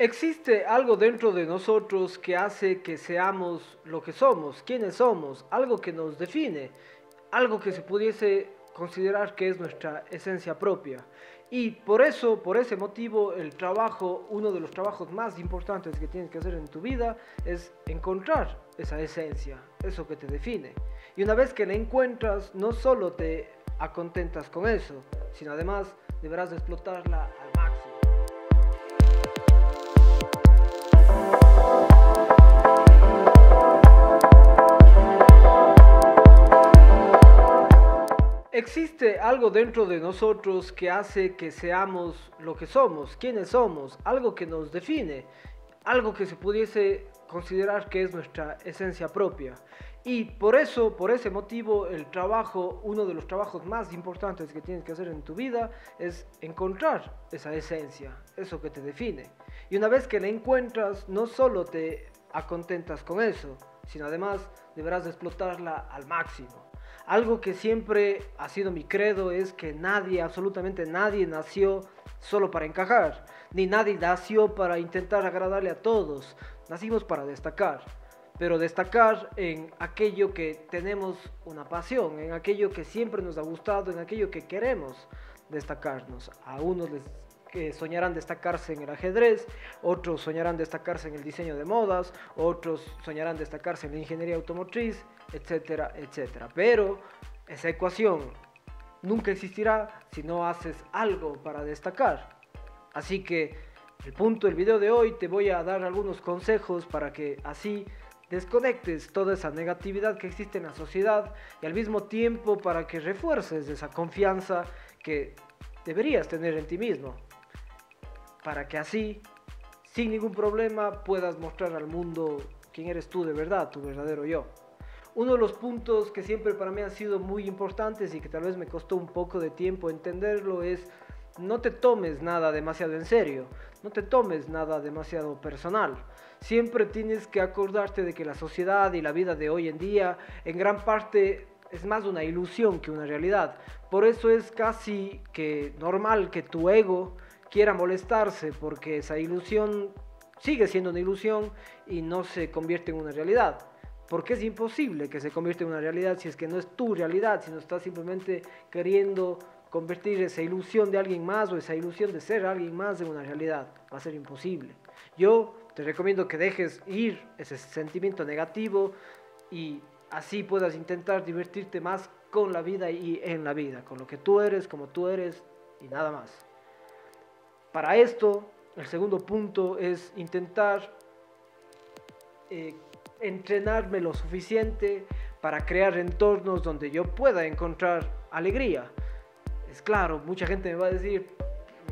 Existe algo dentro de nosotros que hace que seamos lo que somos, quienes somos, algo que nos define, algo que se pudiese considerar que es nuestra esencia propia. Y por eso, por ese motivo, el trabajo, uno de los trabajos más importantes que tienes que hacer en tu vida es encontrar esa esencia, eso que te define. Y una vez que la encuentras, no solo te acontentas con eso, sino además deberás explotarla al máximo. Existe algo dentro de nosotros que hace que seamos lo que somos, quienes somos, algo que nos define, algo que se pudiese considerar que es nuestra esencia propia. Y por eso, por ese motivo, el trabajo, uno de los trabajos más importantes que tienes que hacer en tu vida es encontrar esa esencia, eso que te define. Y una vez que la encuentras, no solo te acontentas con eso, sino además deberás explotarla al máximo. Algo que siempre ha sido mi credo es que nadie, absolutamente nadie nació solo para encajar, ni nadie nació para intentar agradarle a todos. Nacimos para destacar, pero destacar en aquello que tenemos una pasión, en aquello que siempre nos ha gustado, en aquello que queremos destacarnos. A unos les que soñarán destacarse en el ajedrez, otros soñarán destacarse en el diseño de modas, otros soñarán destacarse en la ingeniería automotriz, etcétera, etcétera. Pero esa ecuación nunca existirá si no haces algo para destacar. Así que el punto del video de hoy te voy a dar algunos consejos para que así desconectes toda esa negatividad que existe en la sociedad y al mismo tiempo para que refuerces esa confianza que deberías tener en ti mismo. Para que así, sin ningún problema, puedas mostrar al mundo quién eres tú de verdad, tu verdadero yo. Uno de los puntos que siempre para mí han sido muy importantes y que tal vez me costó un poco de tiempo entenderlo es no te tomes nada demasiado en serio, no te tomes nada demasiado personal. Siempre tienes que acordarte de que la sociedad y la vida de hoy en día en gran parte es más una ilusión que una realidad. Por eso es casi que normal que tu ego quiera molestarse porque esa ilusión sigue siendo una ilusión y no se convierte en una realidad porque es imposible que se convierta en una realidad si es que no es tu realidad, si no estás simplemente queriendo convertir esa ilusión de alguien más o esa ilusión de ser alguien más en una realidad. Va a ser imposible. Yo te recomiendo que dejes ir ese sentimiento negativo y así puedas intentar divertirte más con la vida y en la vida, con lo que tú eres, como tú eres y nada más. Para esto, el segundo punto es intentar eh, entrenarme lo suficiente para crear entornos donde yo pueda encontrar alegría. Es claro, mucha gente me va a decir,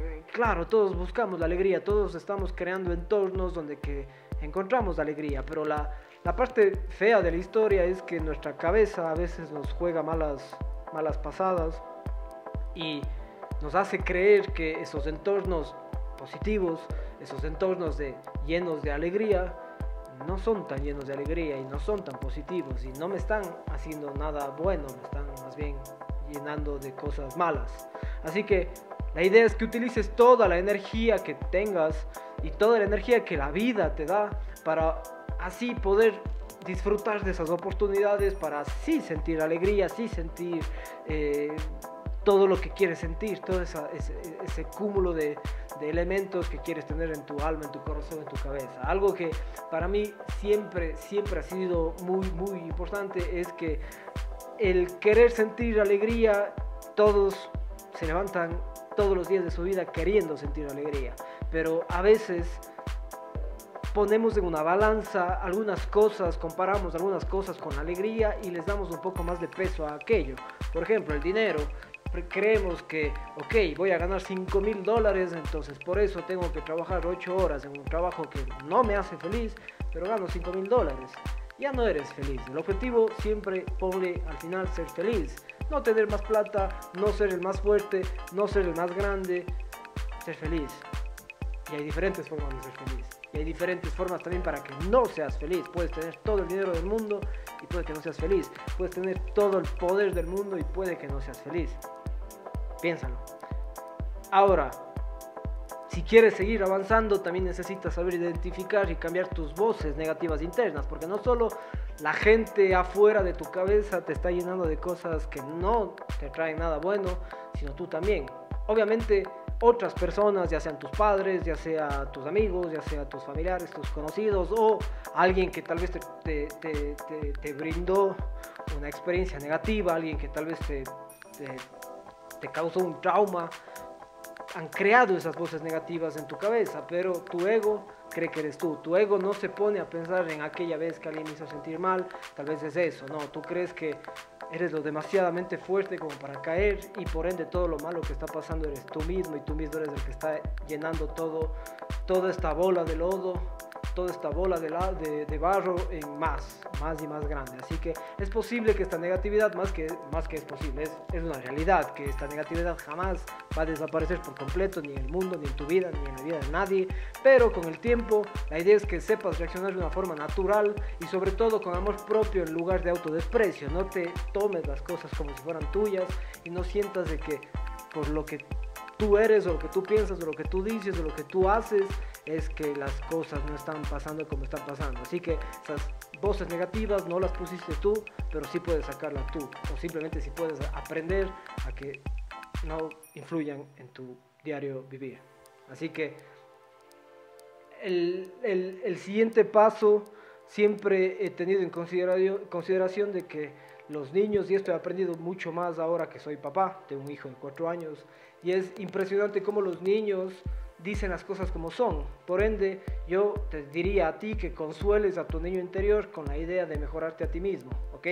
eh, claro, todos buscamos la alegría, todos estamos creando entornos donde que encontramos alegría, pero la, la parte fea de la historia es que nuestra cabeza a veces nos juega malas, malas pasadas y nos hace creer que esos entornos positivos, esos entornos de, llenos de alegría, no son tan llenos de alegría y no son tan positivos y no me están haciendo nada bueno, me están más bien llenando de cosas malas. Así que la idea es que utilices toda la energía que tengas y toda la energía que la vida te da para así poder disfrutar de esas oportunidades, para así sentir alegría, así sentir eh, todo lo que quieres sentir, todo ese, ese, cúmulo de, de, elementos que quieres tener en tu alma, en tu corazón, en tu cabeza. Algo que para mí siempre, siempre ha sido muy, muy importante es que el querer sentir alegría, todos se levantan todos los días de su vida queriendo sentir alegría, pero a veces ponemos en una balanza algunas cosas, comparamos algunas cosas con alegría y les damos un poco más de peso a aquello. Por ejemplo, el dinero creemos que, ok, voy a ganar 5 mil dólares, entonces por eso tengo que trabajar 8 horas en un trabajo que no me hace feliz, pero gano 5 mil dólares. Ya no eres feliz. El objetivo siempre pone al final ser feliz. No tener más plata, no ser el más fuerte, no ser el más grande, ser feliz. Y hay diferentes formas de ser feliz. Y hay diferentes formas también para que no seas feliz. Puedes tener todo el dinero del mundo y puede que no seas feliz. Puedes tener todo el poder del mundo y puede que no seas feliz. Piénsalo. Ahora, si quieres seguir avanzando, también necesitas saber identificar y cambiar tus voces negativas internas, porque no solo la gente afuera de tu cabeza te está llenando de cosas que no te traen nada bueno, sino tú también. Obviamente otras personas, ya sean tus padres, ya sea tus amigos, ya sea tus familiares, tus conocidos o alguien que tal vez te, te, te, brindó una experiencia negativa, alguien que tal vez te, te causó un trauma, han creado esas voces negativas en tu cabeza, pero tu ego cree que eres tú. Tu ego no se pone a pensar en aquella vez que alguien me hizo sentir mal, tal vez es eso, no, tú crees que eres lo demasiadamente fuerte como para caer y por ende todo lo malo que está pasando eres tú mismo y tú mismo eres el que está llenando todo, toda esta bola de lodo toda esta bola de, de, barro en más, más y más grande. Así que es posible que esta negatividad, más que, más que es posible, es, es una realidad, que esta negatividad jamás va a desaparecer por completo, ni en el mundo, ni en tu vida, ni en la vida de nadie. Pero con el tiempo, la idea es que sepas reaccionar de una forma natural y sobre todo con amor propio en lugar de autodesprecio. No te tomes las cosas como si fueran tuyas y no sientas de que por lo que tú eres o lo que tú piensas o lo que tú dices o lo que tú haces es que las cosas no están pasando como están pasando. Así que esas voces negativas no las pusiste tú, pero sí puedes sacarlas tú. O simplemente si puedes aprender a que no influyan en tu diario vivir. Así que el, el, siguiente paso siempre he tenido en consideración, consideración de que los niños, y esto he aprendido mucho más ahora que soy papá de un hijo de cuatro años, y es impresionante cómo los niños dicen las cosas como son. Por ende, yo te diría a ti que consueles a tu niño interior con la idea de mejorarte a ti mismo, ¿ok?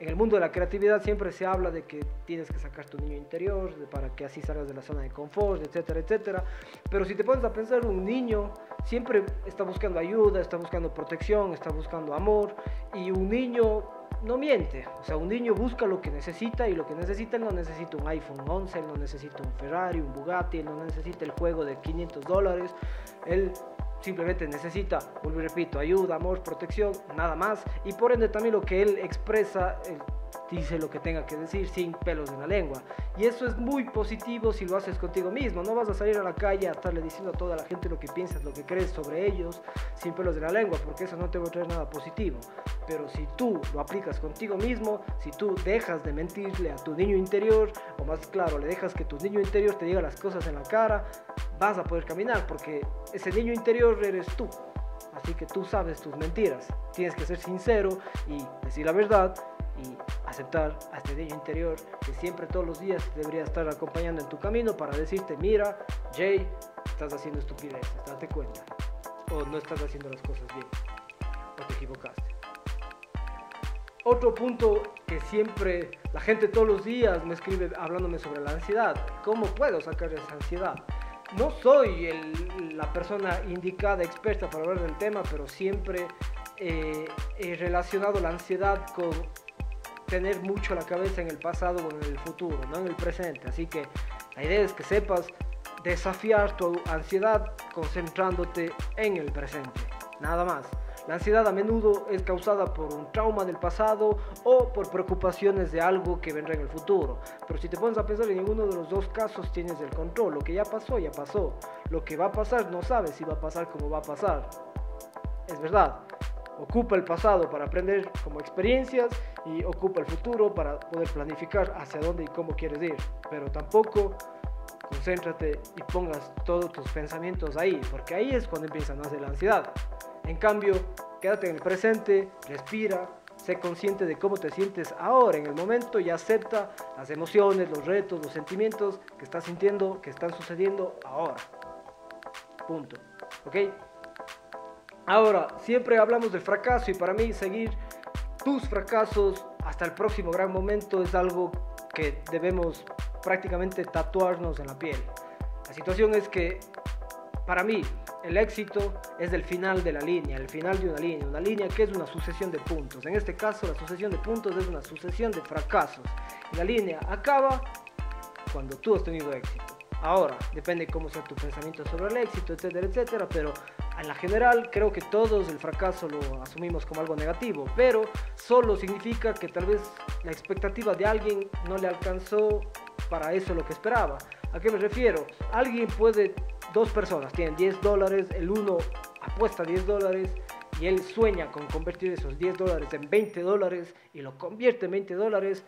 En el mundo de la creatividad siempre se habla de que tienes que sacar tu niño interior para que así salgas de la zona de confort, etcétera, etcétera. Pero si te pones a pensar, un niño siempre está buscando ayuda, está buscando protección, está buscando amor, y un niño no miente. O sea, un niño busca lo que necesita y lo que necesita él no necesita un iPhone 11, él no necesita un Ferrari, un Bugatti, él no necesita el juego de 500 dólares. Él simplemente necesita, vuelvo y repito, ayuda, amor, protección, nada más. Y por ende también lo que él expresa, dice lo que tenga que decir sin pelos en la lengua. Y eso es muy positivo si lo haces contigo mismo. No vas a salir a la calle a estarle diciendo a toda la gente lo que piensas, lo que crees sobre ellos, sin pelos en la lengua, porque eso no te va a traer nada positivo. Pero si tú lo aplicas contigo mismo, si tú dejas de mentirle a tu niño interior, o más claro, le dejas que tu niño interior te diga las cosas en la cara, vas a poder caminar, porque ese niño interior eres tú. Así que tú sabes tus mentiras. Tienes que ser sincero y decir la verdad y aceptar a este niño interior que siempre todos los días debería estar acompañando en tu camino para decirte, mira, Jay, estás haciendo estupideces, date cuenta. O no estás haciendo las cosas bien. O te equivocaste. Otro punto que siempre la gente todos los días me escribe hablándome sobre la ansiedad. ¿Cómo puedo sacar esa ansiedad? No soy la persona indicada, experta para hablar del tema, pero siempre eh, he relacionado la ansiedad con tener mucho la cabeza en el pasado o en el futuro, no en el presente. Así que la idea es que sepas desafiar tu ansiedad concentrándote en el presente, nada más. La ansiedad a menudo es causada por un trauma del pasado o por preocupaciones de algo que vendrá en el futuro. Pero si te pones a pensar en ninguno de los dos casos tienes el control. Lo que ya pasó, ya pasó. Lo que va a pasar no sabes si va a pasar como va a pasar. Es verdad. Ocupa el pasado para aprender como experiencias y ocupa el futuro para poder planificar hacia dónde y cómo quieres ir. Pero tampoco concéntrate y pongas todos tus pensamientos ahí, porque ahí es cuando empieza a nacer la ansiedad. En cambio, quédate en el presente, respira, sé consciente de cómo te sientes ahora, en el momento, y acepta las emociones, los retos, los sentimientos que estás sintiendo, que están sucediendo ahora. Punto. ¿Ok? Ahora, siempre hablamos del fracaso y para mí seguir tus fracasos hasta el próximo gran momento es algo que debemos prácticamente tatuarnos en la piel. La situación es que para mí el éxito es el final de la línea, el final de una línea, una línea que es una sucesión de puntos. En este caso la sucesión de puntos es una sucesión de fracasos. La línea acaba cuando tú has tenido éxito. Ahora, depende cómo sea tu pensamiento sobre el éxito, etcétera, etcétera, pero en la general creo que todos el fracaso lo asumimos como algo negativo, pero solo significa que tal vez la expectativa de alguien no le alcanzó para eso lo que esperaba. ¿A qué me refiero? Alguien puede dos personas tienen 10 dólares, el uno apuesta 10 dólares y él sueña con convertir esos 10 dólares en 20 dólares y lo convierte en 20 dólares,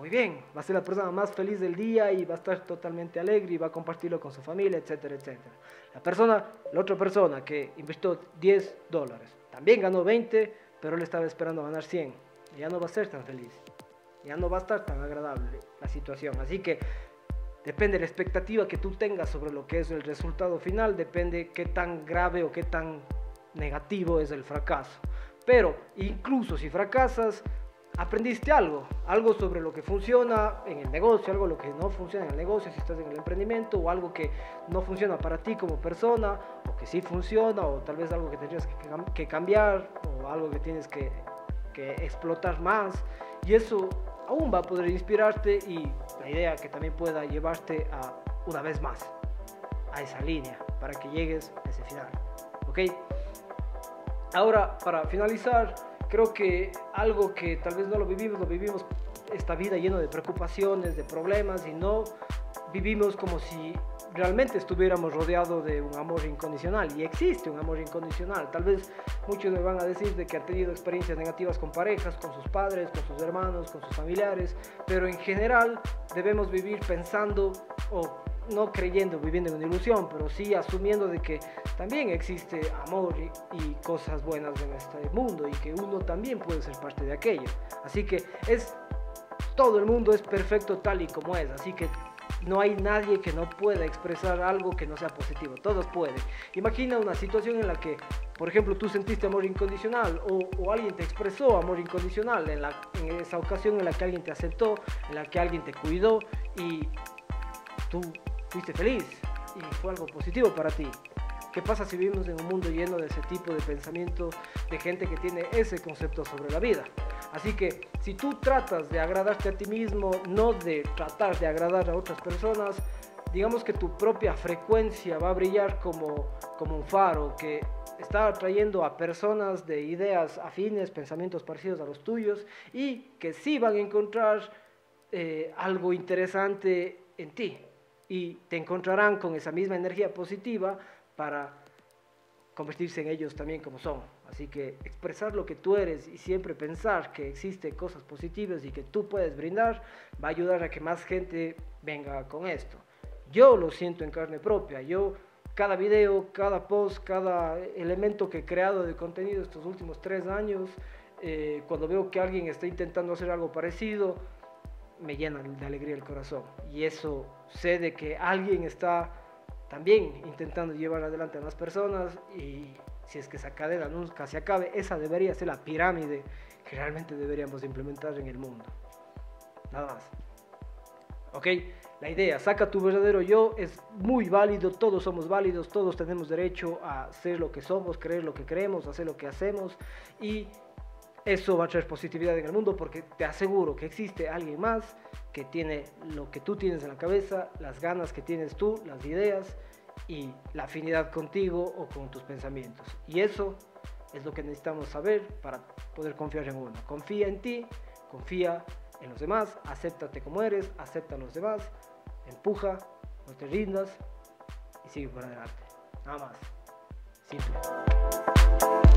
muy bien, va a ser la persona más feliz del día y va a estar totalmente alegre y va a compartirlo con su familia, etcétera, etcétera. La persona, la otra persona que invirtió 10 dólares, también ganó 20, pero él estaba esperando ganar 100. Y ya no va a ser tan feliz, ya no va a estar tan agradable la situación. Así que depende de la expectativa que tú tengas sobre lo que es el resultado final, depende qué tan grave o qué tan negativo es el fracaso. Pero incluso si fracasas, aprendiste algo, algo sobre lo que funciona en el negocio, algo lo que no funciona en el negocio si estás en el emprendimiento, o algo que no funciona para ti como persona, o que sí funciona, o tal vez algo que tendrías que, cambiar, o algo que tienes que, que explotar más. Y eso aún va a poder inspirarte y la idea que también pueda llevarte a una vez más a esa línea para que llegues a ese final. ¿Ok? Ahora, para finalizar, creo que algo que tal vez no lo vivimos, lo vivimos esta vida lleno de preocupaciones, de problemas y no vivimos como si realmente estuviéramos rodeados de un amor incondicional y existe un amor incondicional. Tal vez muchos me van a decir de que han tenido experiencias negativas con parejas, con sus padres, con sus hermanos, con sus familiares, pero en general debemos vivir pensando o no creyendo, viviendo en una ilusión, pero sí asumiendo de que también existe amor y, cosas buenas en este mundo y que uno también puede ser parte de aquello. Así que es todo el mundo es perfecto tal y como es, así que no hay nadie que no pueda expresar algo que no sea positivo, todos pueden. Imagina una situación en la que, por ejemplo, tú sentiste amor incondicional o, alguien te expresó amor incondicional en, la, en esa ocasión en la que alguien te aceptó, en la que alguien te cuidó y tú fuiste feliz y fue algo positivo para ti. ¿Qué pasa si vivimos en un mundo lleno de ese tipo de pensamiento de gente que tiene ese concepto sobre la vida? Así que si tú tratas de agradarte a ti mismo, no de tratar de agradar a otras personas, digamos que tu propia frecuencia va a brillar como, como un faro que está atrayendo a personas de ideas afines, pensamientos parecidos a los tuyos y que sí van a encontrar eh, algo interesante en ti y te encontrarán con esa misma energía positiva para convertirse en ellos también como son. Así que expresar lo que tú eres y siempre pensar que existen cosas positivas y que tú puedes brindar va a ayudar a que más gente venga con esto. Yo lo siento en carne propia. Yo cada video, cada post, cada elemento que he creado de contenido estos últimos tres años, eh, cuando veo que alguien está intentando hacer algo parecido, me llena de alegría el corazón. Y eso sé de que alguien está también intentando llevar adelante a más personas y si es que esa cadena nunca se acabe, esa debería ser la pirámide que realmente deberíamos implementar en el mundo. Nada más. ¿Ok? La idea, saca tu verdadero yo, es muy válido, todos somos válidos, todos tenemos derecho a ser lo que somos, creer lo que creemos, hacer lo que hacemos y eso va a traer positividad en el mundo porque te aseguro que existe alguien más que tiene lo que tú tienes en la cabeza, las ganas que tienes tú, las ideas y la afinidad contigo o con tus pensamientos. Y eso es lo que necesitamos saber para poder confiar en uno. Confía en ti, confía en los demás, acéptate como eres, acepta a los demás, empuja, no te rindas y sigue para adelante. Nada más. Simple.